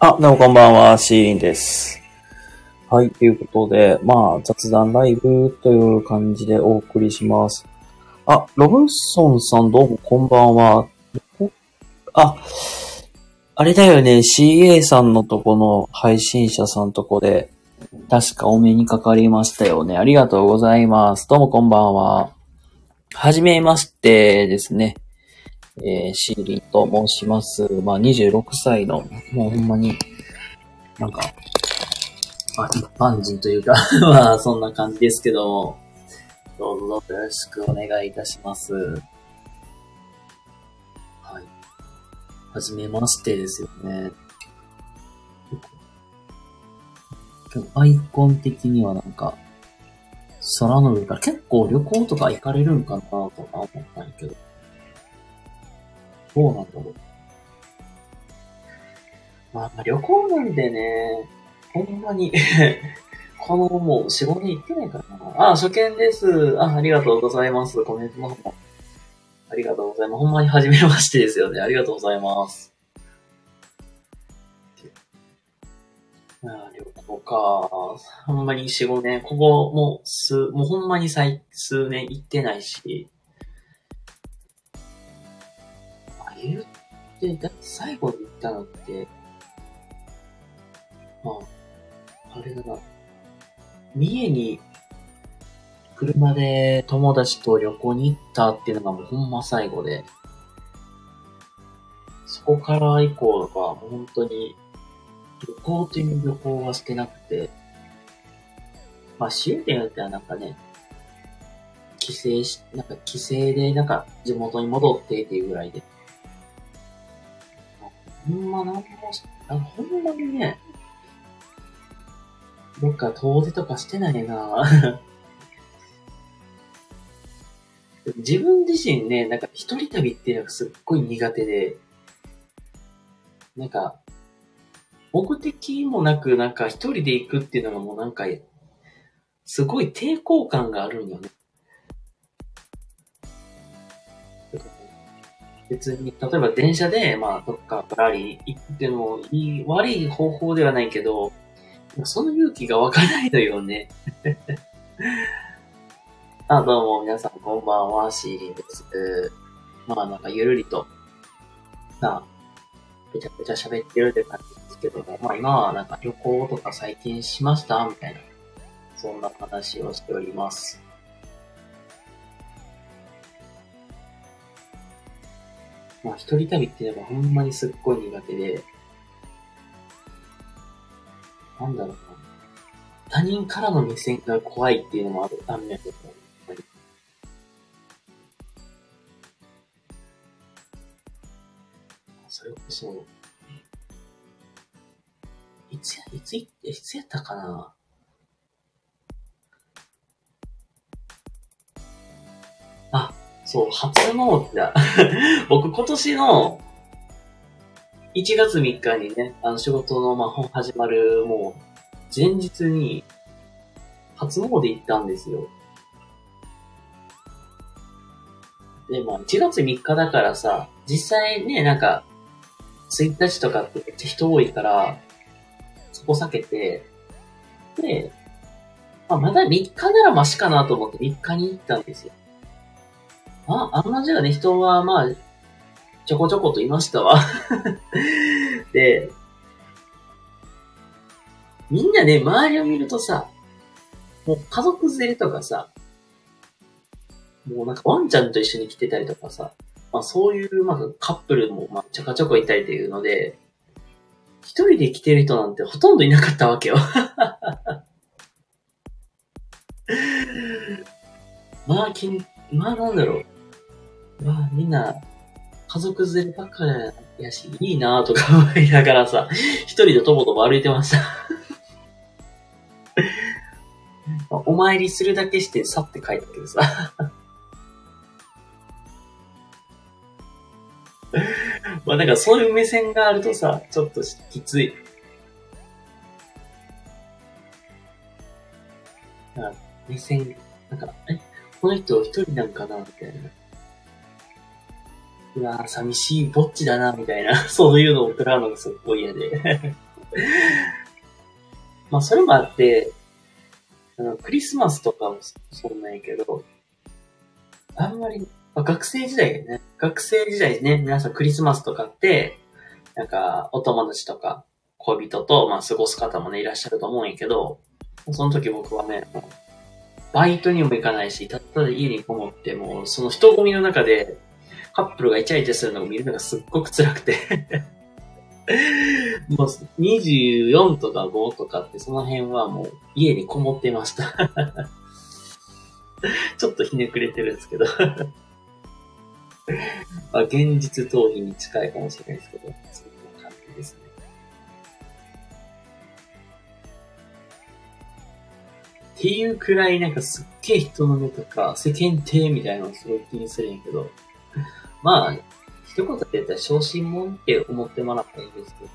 あ、どうもこんばんは、シーリンです。はい、ということで、まあ、雑談ライブという感じでお送りします。あ、ロブソンさんどうもこんばんは。あ、あれだよね、CA さんのとこの配信者さんとこで、確かお目にかかりましたよね。ありがとうございます。どうもこんばんは。はじめましてですね。えー、シーリンと申します。まあ、26歳の、もうほんまに、なんか、まあ、一般人というか、まあ、そんな感じですけど、どうぞどうぞよろしくお願いいたします。はい。はじめましてですよね。アイコン的にはなんか、空の上から結構旅行とか行かれるんかなとか思ったんやけど。どうなんだろう。まあ、旅行なんでね、ほんまに このもう4、5年行ってないからな。あ、あ初見です。あ、ありがとうございます。コメントの方も。ありがとうございます。ほんまに初めましてですよね。ありがとうございます。あ旅行か。ほんまに4、5年。ここもう数、もうほんまに最数年行ってないし。言って、だって最後に行ったのって、まあ、あれだな。三重に車で友達と旅行に行ったっていうのがもうほんま最後で、そこから以降は本当に旅行という旅行はしてなくて、まあ、終点によってはなんかね、帰省し、なんか帰省でなんか地元に戻ってっていうぐらいで。ほんまなんも、あほんまにね、どっか遠出とかしてないな 自分自身ね、なんか一人旅っていうのがすっごい苦手で、なんか、目的もなくなんか一人で行くっていうのがもうなんか、すごい抵抗感があるんよね。別に、例えば電車で、まあ、どっかぶらり行ってもいい、悪い方法ではないけど、その勇気が湧かないのよね。あ、どうも、皆さんこんばんは、シーリンです。まあ、なんかゆるりと、なあ、ぺちゃぺちゃ喋ってるって感じですけども、まあ今はなんか旅行とか最近しましたみたいな、そんな話をしております。まあ一人旅っていうのがほんまにすっごい苦手で、なんだろうな。他人からの目線が怖いっていうのもある、あんね。んけど、それこそ、いつや、いつ、いつやったかな。そう、初詣だ。僕今年の1月3日にね、あの仕事のまあ本始まるもう前日に初詣行ったんですよ。で、まあ1月3日だからさ、実際ね、なんか、1日とかってめっちゃ人多いから、そこ避けて、で、まあ、まだ3日ならマシかなと思って3日に行ったんですよ。あ、あんなじゃあね、人はまあ、ちょこちょこといましたわ。で、みんなね、周りを見るとさ、もう家族連れとかさ、もうなんかワンちゃんと一緒に来てたりとかさ、まあそういうまあカップルもまあちょこちょこいたりというので、一人で来てる人なんてほとんどいなかったわけよ。まあ、きん、まあなんだろう。まあみんな、家族連ればっかりやし、いいなとか思いながらさ、一人でとぼとぼ歩いてました。お参りするだけして去って帰ったけどさ。まあなんかそういう目線があるとさ、ちょっときつい。目線、なんか、え、この人一人なんかなみたいな。うわ、寂しいぼっちだな、みたいな。そういうのを食らうのがすっごい嫌で。まあ、それもあって、あの、クリスマスとかもそんなんやけど、あんまり、まあ、学生時代ね、学生時代ね、皆さんクリスマスとかって、なんか、お友達とか、恋人と、まあ、過ごす方もね、いらっしゃると思うんやけど、その時僕はね、バイトにも行かないし、たっただ家にこもって、もう、その人混みの中で、カップルがイチャイチャするのを見るのがすっごく辛くて。もう、24とか5とかって、その辺はもう、家にこもってました。ちょっとひねくれてるんですけど。まあ、現実逃避に近いかもしれないですけど、そんな感じですね。っていうくらいなんかすっげえ人の目とか世間体みたいなのをすごい気にするんやけど、まあ、一言で言ったら小心者って思ってもらったらいいですけど、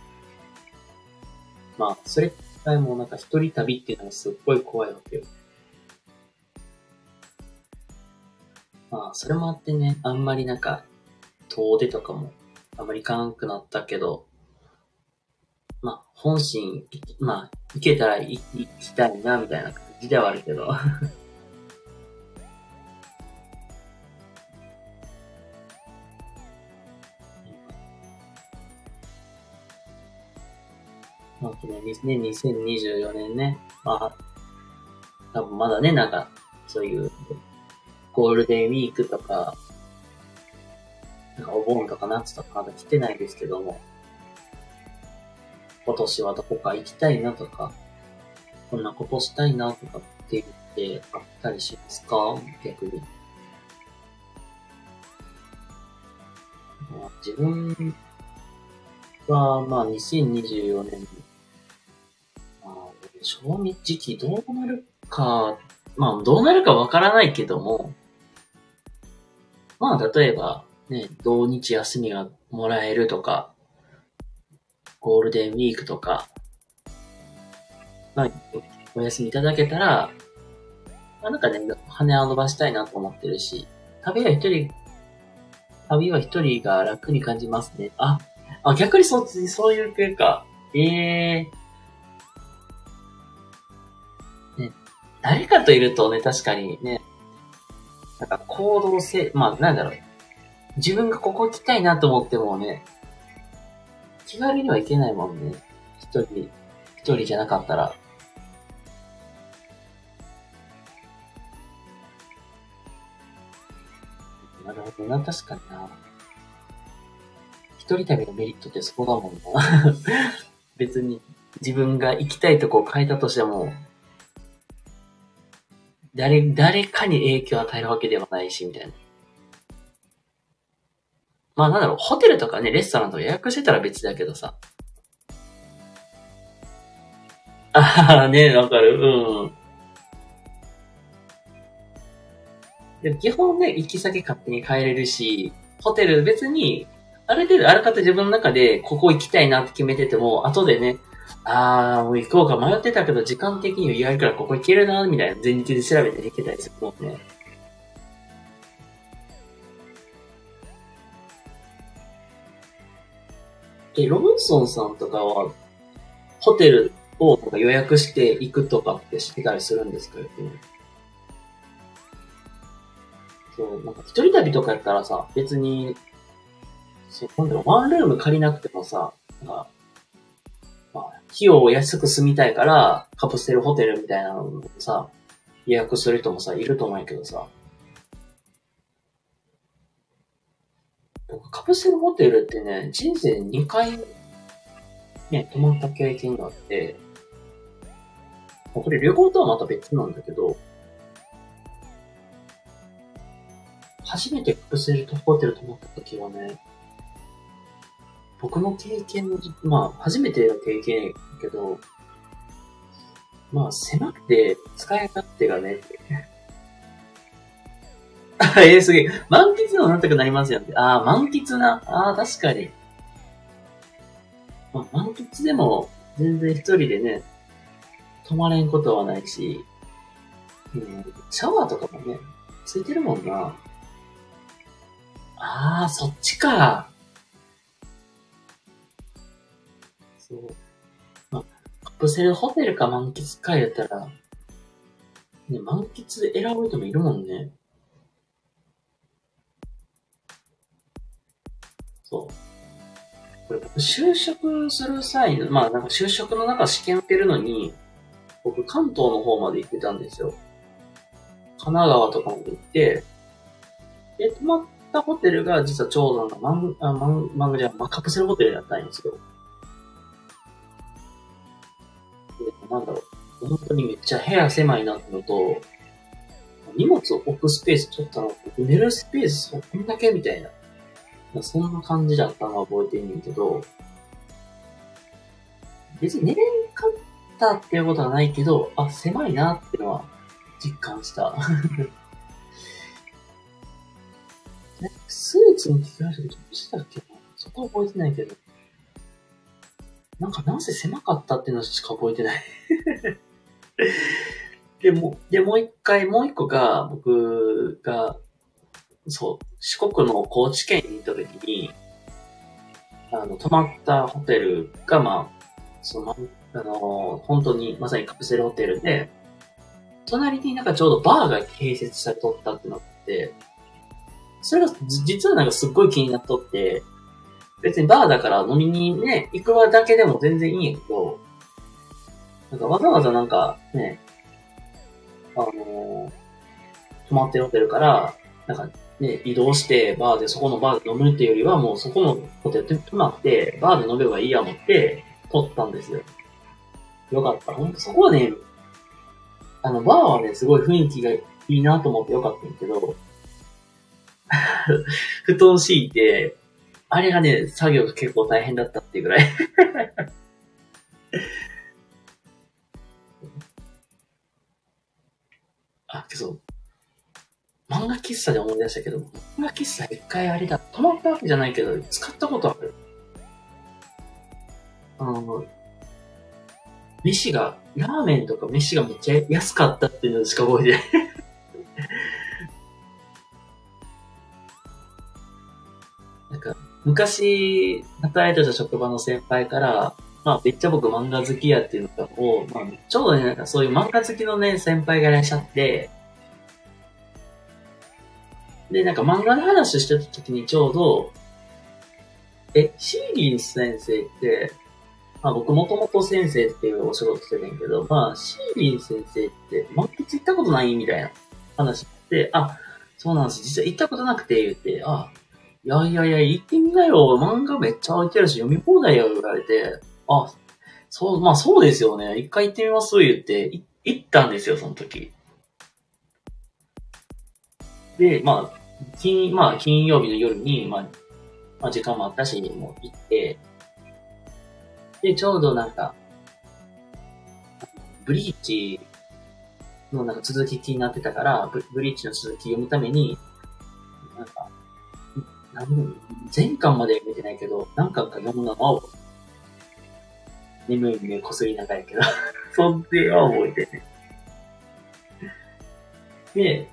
まあ、それくらいもなんか一人旅っていうのがすっごい怖いわけよ。まあ、それもあってね、あんまりなんか、遠出とかもあんまり行かなくなったけど、まあ、本心、まあ、行けたら行きたいな、みたいな感じではあるけど。まあ、ね、2024年ね、まあ、多分まだね、なんか、そういう、ゴールデンウィークとか、なんかお盆とか夏とかまだ来てないですけども、今年はどこか行きたいなとか、こんなことしたいなとかって言ってあったりしますか？逆に。自分は、まあ、2024年、賞味時期どうなるか、まあ、どうなるかわからないけども、まあ、例えば、ね、土日休みがもらえるとか、ゴールデンウィークとか、まあ、お休みいただけたら、まあ、なんかね、羽を伸ばしたいなと思ってるし、旅は一人、旅は一人が楽に感じますね。あ、あ、逆にそっち、そういう系か。ええー。誰かといるとね、確かにね、なんか行動性、まあ、なんだろう。自分がここ行きたいなと思ってもね、気軽には行けないもんね。一人、一人じゃなかったら。なるほどな、確かにな。一人旅のメリットってそこだもんな。別に自分が行きたいとこを変えたとしても、誰、誰かに影響を与えるわけではないし、みたいな。まあなんだろう、ホテルとかね、レストランとか予約してたら別だけどさ。ああ、ね、わかる。うん。でも基本ね、行き先勝手に変えれるし、ホテル別に、ある程度あらかた自分の中でここ行きたいなって決めてても、後でね、あー、もう行こうか迷ってたけど、時間的に余裕あるからここ行けるな、みたいな前日で調べて行けたりするもんね。え、ロブソンさんとかは、ホテルを予約して行くとかってしてたりするんですかそう、なんか一人旅とかやったらさ、別に、そう、なんだろう、ワンルーム借りなくてもさ、なんか、費用を安く住みたいから、カプセルホテルみたいなのをさ、予約する人もさ、いると思うんやけどさ、僕、カプセルホテルってね、人生2回、ね、泊まった経験があって、これ旅行とはまた別なんだけど、初めてカプセルホテル泊まった時はね、僕の経験の、まあ、初めての経験やけど、まあ、狭くて使い勝手がね、ええ、すげえ。満喫のなんとかなりますよね。ああ、満喫な。ああ、確かに。まあ、満喫でも、全然一人でね、泊まれんことはないし、うん、シャワーとかもね、ついてるもんな。ああ、そっちか。そう。プセルホテルか満喫かやったら、ね、満喫選ぶ人もいるもんね。そう。これ僕就職する際の、まあなんか就職の中試験受けるのに、僕関東の方まで行ってたんですよ。神奈川とかまで行って、で、泊まったホテルが実はちょうどなんかマン、あマン、マンじゃ、まあ、カプセルホテルだったんですよ。なんだろう。本当にめっちゃ部屋狭いなってのと、荷物を置くスペース取ったら、寝るスペースそこんだけみたいな。そんな感じだったのは覚えてんねんけど、別に寝れんかったっていうことはないけど、あ、狭いなってのは実感した。スーツに着替えるとどうしたっけなそこは覚えてないけど。なんかなんせ狭かったっていうのしか覚えてない。で、も、で、もう一回、もう一個が、僕が、そう、四国の高知県に行った時に、あの、泊まったホテルが、まあ、その、あの、本当にまさにカプセルホテルで、隣になんかちょうどバーが併設されとったってなって、それが実はなんかすっごい気になっとって、別にバーだから飲みにね、行くわだけでも全然いいんやけど、なんかわざわざなんかね、あのー、泊まってるホテルから、なんかね、移動してバーでそこのバーで飲むっていうよりはもうそこのホテルで泊まって、バーで飲めばいいや思って撮ったんですよ。よかった。ほんとそこはね、あの、バーはね、すごい雰囲気がいいなと思ってよかったんだけど、布団敷いて、あれがね、作業が結構大変だったっていうぐらい。あ、けど、漫画喫茶で思い出したけど、漫画喫茶一回あれだ、泊まったわけじゃないけど、使ったことある。あの、飯が、ラーメンとか飯がめっちゃ安かったっていうのしか覚えてない。昔、働いてた職場の先輩から、まあ、めっちゃ僕漫画好きやっていうのを、まあ、ちょうどね、なんかそういう漫画好きのね、先輩がいらっしゃって、で、なんか漫画の話をしてた時にちょうど、え、シーリン先生って、まあ僕もともと先生っていうお仕事してるんやけど、まあシーリン先生って満喫行ったことないみたいな話で、あ、そうなんです。実は行ったことなくて言って、あ、いやいやいや、行ってみなよ。漫画めっちゃ置いてるし、読み放題よ、言われて。あ、そう、まあそうですよね。一回行ってみます言って、行ったんですよ、その時。で、まあ、金、まあ金曜日の夜に、まあ、まあ時間もあったし、もう行って、で、ちょうどなんか、ブリーチのなんか続き気になってたから、ブブリーチの続き読むために、なんか、何前巻まで読めてないけど、何巻か読むのを、眠い目こすりながらやけど、そんでは覚えてね。で、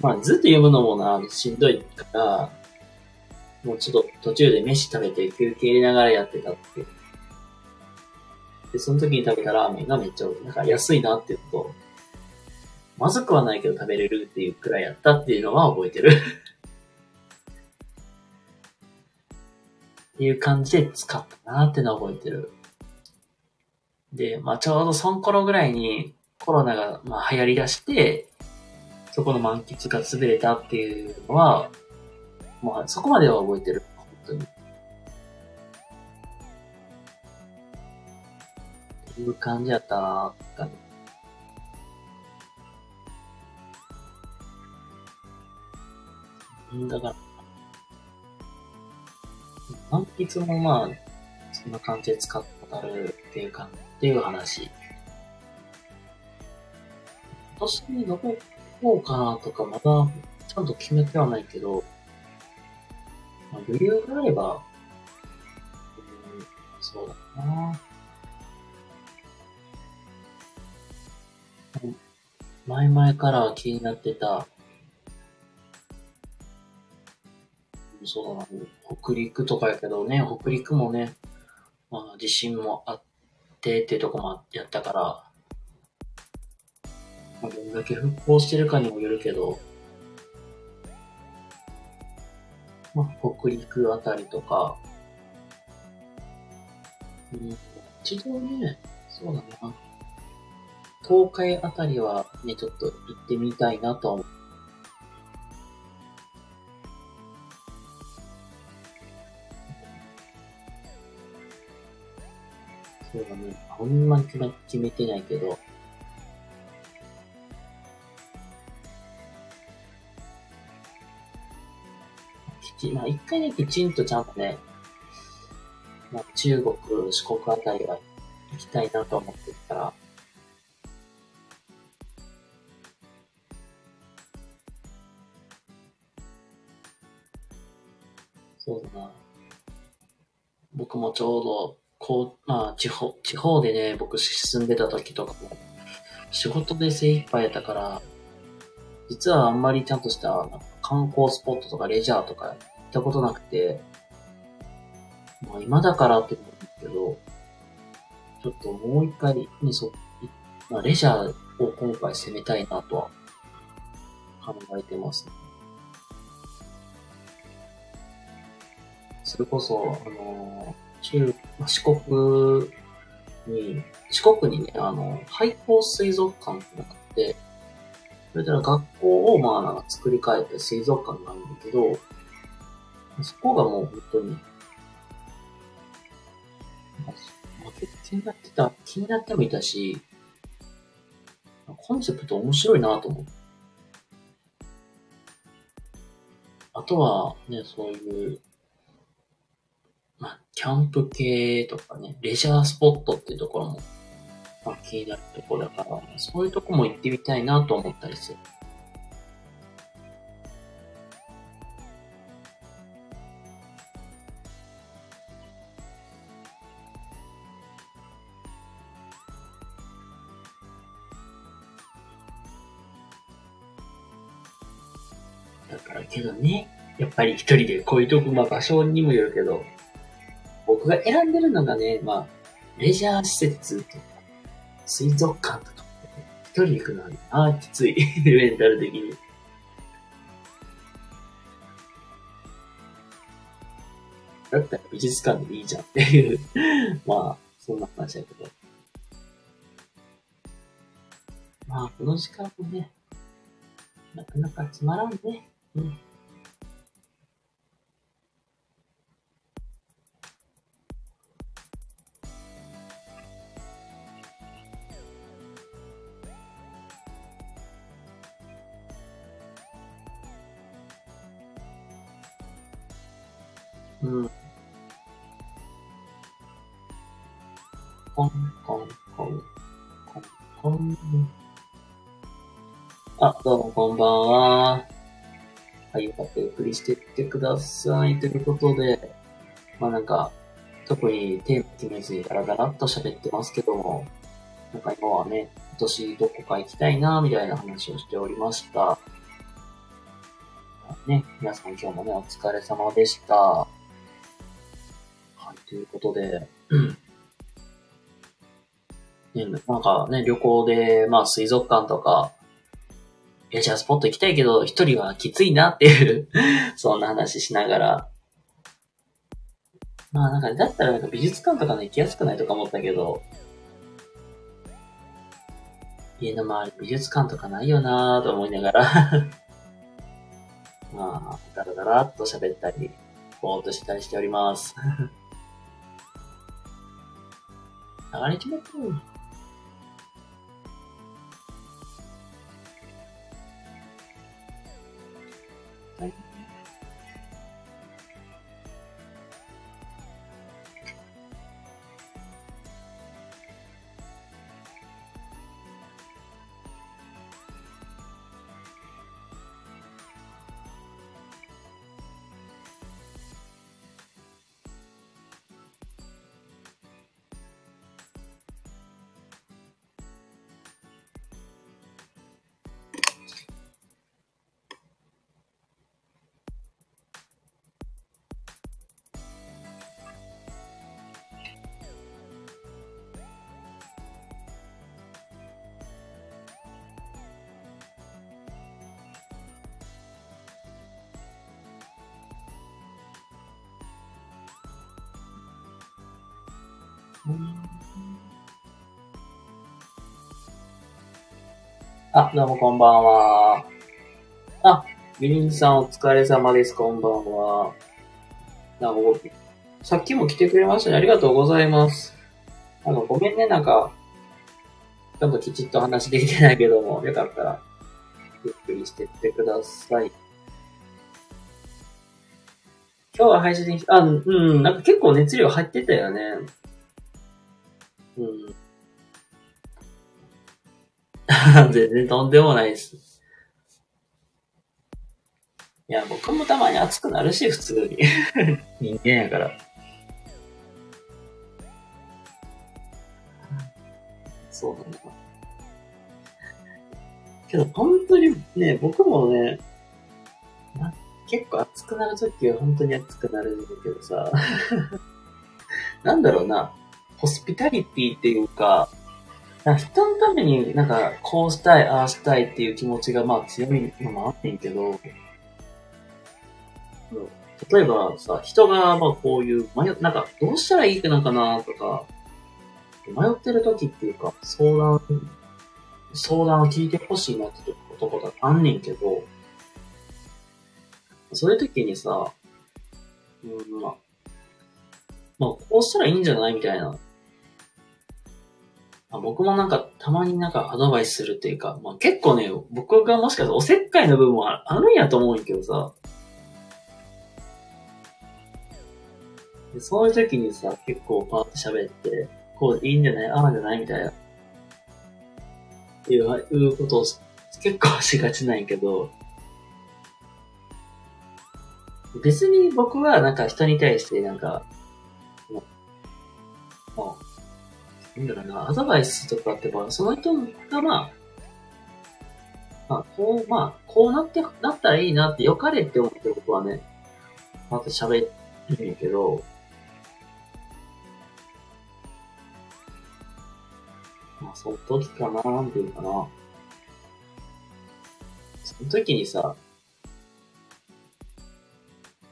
まあずっと読むのもな、しんどいから、もうちょっと途中で飯食べて休憩入れながらやってたって。で、その時に食べたラーメンがめっちゃ、なんか安いなっていうと、まずくはないけど食べれるっていうくらいやったっていうのは覚えてる。っていう感じで使ったなってのは覚えてる。で、まあちょうどその頃ぐらいにコロナがまあ流行り出して、そこの満喫が潰れたっていうのは、まあそこまでは覚えてる。本当に。いう感じやったなぁ、だから、筆もまあ、そんな感じで使ったるっていうか、っていう話。今年にどこ行こうかなとか、まだちゃんと決めてはないけど、まあ、余裕があれば、うん、そうだな前々から気になってた、そう、北陸とかやけどね、北陸もね、まあ地震もあってっていうとこもやったから、まあ、どんだけ復興してるかにもよるけど、まあ、北陸あたりとか、うん、一度ね、そうだな。東海あたりはね、ちょっと行ってみたいなと思だね。ほんまに決めてないけど。きち、まあ一回ね、きちんとちゃんとね、まあ中国、四国あたりは行きたいなと思ってるから、そうだな。僕もちょうど、こう、まあ、地方、地方でね、僕住んでた時とかも、仕事で精一杯やったから、実はあんまりちゃんとした観光スポットとかレジャーとか行ったことなくて、まあ今だからって思うんですけど、ちょっともう一回、ね、そう、まあレジャーを今回攻めたいなとは考えてますね。それこそ、あの、中、四国に、四国にね、あの、廃校水族館ってのがあって、それから学校をまあなんか作り変えて水族館があるんだけど、そこがもう本当に、気になってた、気になってもいたし、コンセプト面白いなと思って。あとはね、そういう、キャンプ系とかね、レジャースポットっていうところも、まあ、気になるところだから、そういうとこも行ってみたいなと思ったりする。だからけどね、やっぱり一人でこういうとこ、まあ場所にもよるけど、僕が選んでるのがね、まあ、レジャー施設とか、水族館とか、一人行くのは、ああ、きつい。メンタル的に。だったら美術館でいいじゃんっていう まあ、そんな話だけど。まあ、この時間もね、なかなかつまらんね。うん。あ、どうもこんばんは。はい、よかったらゆっくりしてってください。ということで、まあなんか、特にテーマ決めずにダラダラっと喋ってますけども、なんか今はね、今年どこか行きたいな、みたいな話をしておりました。ね、皆さん今日もね、お疲れ様でした。はいということで、ね、なんかね、旅行で、まあ水族館とか、レジャースポット行きたいけど、一人はきついなっていう そんな話しながら、まあなんか、だったらなんか美術館とかね、行きやすくないとか思ったけど、家の周り美術館とかないよなぁと思いながら。まあ、だらだらっと喋ったり、ぼーっとしたりしております。流れちまったあ、どうもこんばんは。あ、ミリンさんお疲れ様です。こんばんは。なんか、さっきも来てくれましたね。ありがとうございます。あの、ごめんね、なんか、ちょっときちっと話できてないけども、よかったら、ゆっくりしてってください。今日は配信あ、うん、なんか結構熱量入ってたよね。うん。全然とんでもないです。いや、僕もたまに熱くなるし、普通に。人間やから。そうなんだ。けど、本当にね、僕もね、な結構熱くなるときは本当に熱くなるんだけどさ、なんだろうな、ホスピタリティっていうか、か人のためになんかこうしたい、ああしたいっていう気持ちがまあ強いのもあってんけど、例えばさ、人がまあこういう迷、なんかどうしたらいいのかなとか、迷ってる時っていうか、相談、相談を聞いてほしいなってことこがあんねんけど、そういう時にさ、うん、まあ、まあ、こうしたらいいんじゃないみたいな。あ僕もなんか、たまになんかアドバイスするっていうか、まあ結構ね、僕がもしかしたらおせっかいの部分はあるんやと思うんやけどさ、でそういう時にさ、結構パーって喋って、こういいんじゃないああじゃないみたいな。いう、いうことを結構しがちなんやけど、別に僕はなんか人に対してなんか、なんだろうな、アドバイスとかってば、その人がまあ、まあ、こう、まあ、こうなって、なったらいいなって良かれって思って僕はね、また喋るんやけど、まあ、その時かな、なんていうかな。その時にさ、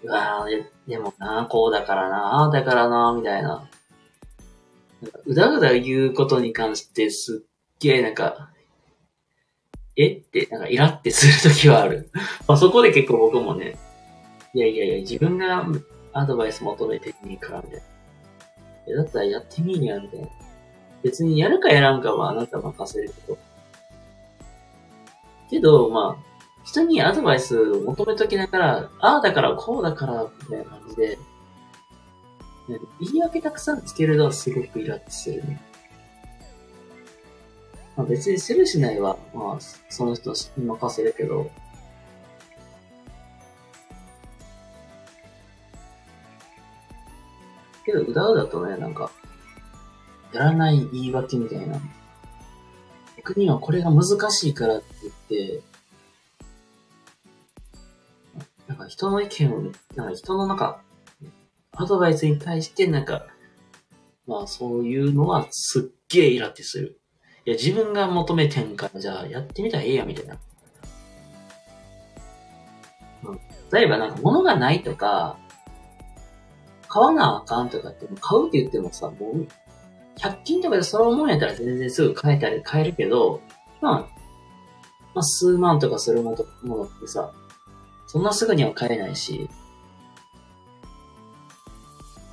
うわぁ、ででもな、こうだからな、ああだからな、みたいな。なんかうだうだ言うことに関してすっげえなんか、え？って、なんかイラってするときはある。まあそこで結構僕もね、いやいやいや、自分がアドバイス求めてみいから、みたいな。え、だったらやってみいや、みたいな。別にやるかやらんかはあなた任せるけど。けど、まあ、人にアドバイスを求めときながら、ああだからこうだから、みたいな感じで、言い訳たくさんつけるのはすごくイラッとするね。まあ別にするしないは、まあ、その人に任せるけど、けど、うだうだとね、なんか、やらない言い訳みたいな。僕にはこれが難しいからって言って、なんか人の意見を、なんか人のなんか、アドバイスに対してなんか、まあそういうのはすっげえイラってする。いや、自分が求めてんから、じゃあやってみたらええや、みたいな。うん例えばなんか物がないとか、買わなあかんとかって、買うって言ってもさ、もう、100均とかでそのもんやったら全然すぐ買えたり買えるけど、まあ、まあ数万とかするものものってさ、そんなすぐには買えないし、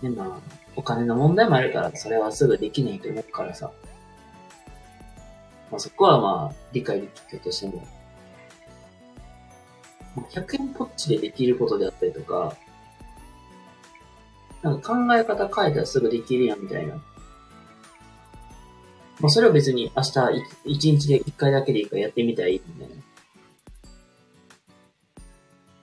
で、まあ、お金の問題もあるから、それはすぐできないと思うからさ。まあそこはまあ、理解できるとしても、100円ポッチでできることであったりとか、なんか考え方変えたらすぐできるやんみたいな。まあそれを別に明日い一日で一回だけでいいからやってみたらいいみたいな。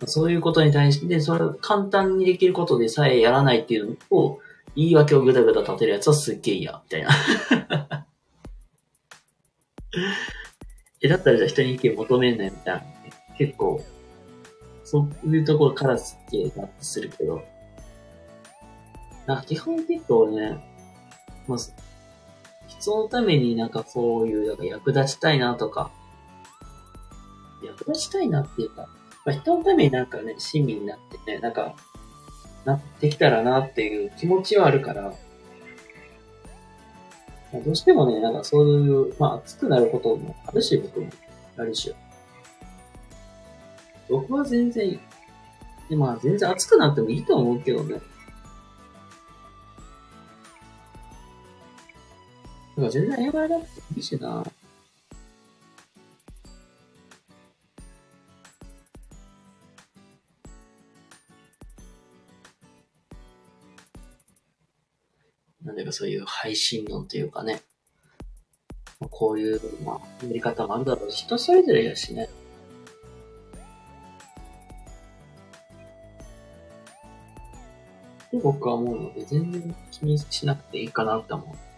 そういうことに対して、それを簡単にできることでさえやらないっていうのを、言い訳をぐだぐだ立てるやつはすっげえ嫌、みたいな。え、だったらじゃあ人に意見求めんなよ、みたいな。結構、そういうところからすっげえなってするけど。な基本結構ね、まず、人のためになんかそういう、なんか役立ちたいなとか、役立ちたいなっていうか、まあ、人のためになんかね、親身になってね、なんか、なってきたらなっていう気持ちはあるから、まあどうしてもね、なんかそういう、まあ熱くなることもあるし、僕も。あるし。僕は全然、でまあ全然熱くなってもいいと思うけどね。なんか全然謝らなくていいしな。なんだかそういう配信論というかね。こういう、まあ、やり方もあるだろうし、人それぞれやしね。僕は思うので、全然気にしなくていいかなって思う。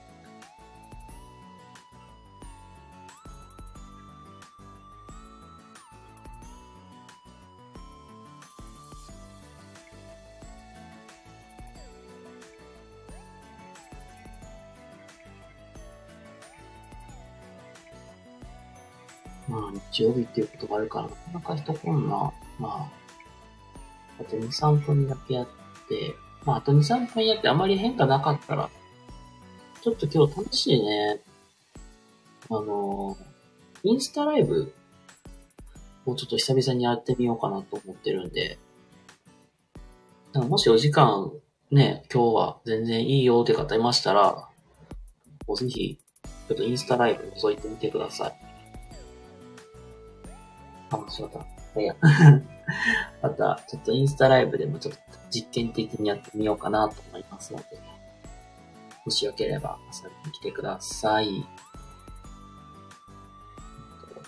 かなか一コーナー、まあ、あと2、3分だけやって、まあ、あと2、3分やってあまり変化なかったら、ちょっと今日楽しいね。あの、インスタライブをちょっと久々にやってみようかなと思ってるんで、なもしお時間ね、今日は全然いいよって方いましたら、ぜひ、ちょっとインスタライブ覗いてみてください。あ、そうだ。いや。また、ちょっとインスタライブでもちょっと実験的にやってみようかなと思いますので、もしよければ遊びに来てください。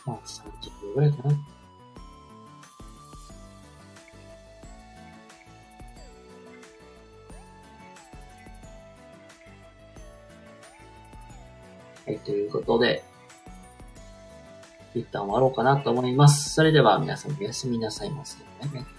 まあ、30分ぐらいかな。はい、ということで、一旦終わろうかなと思います。それでは皆さんおやすみなさいませ。バイバイ。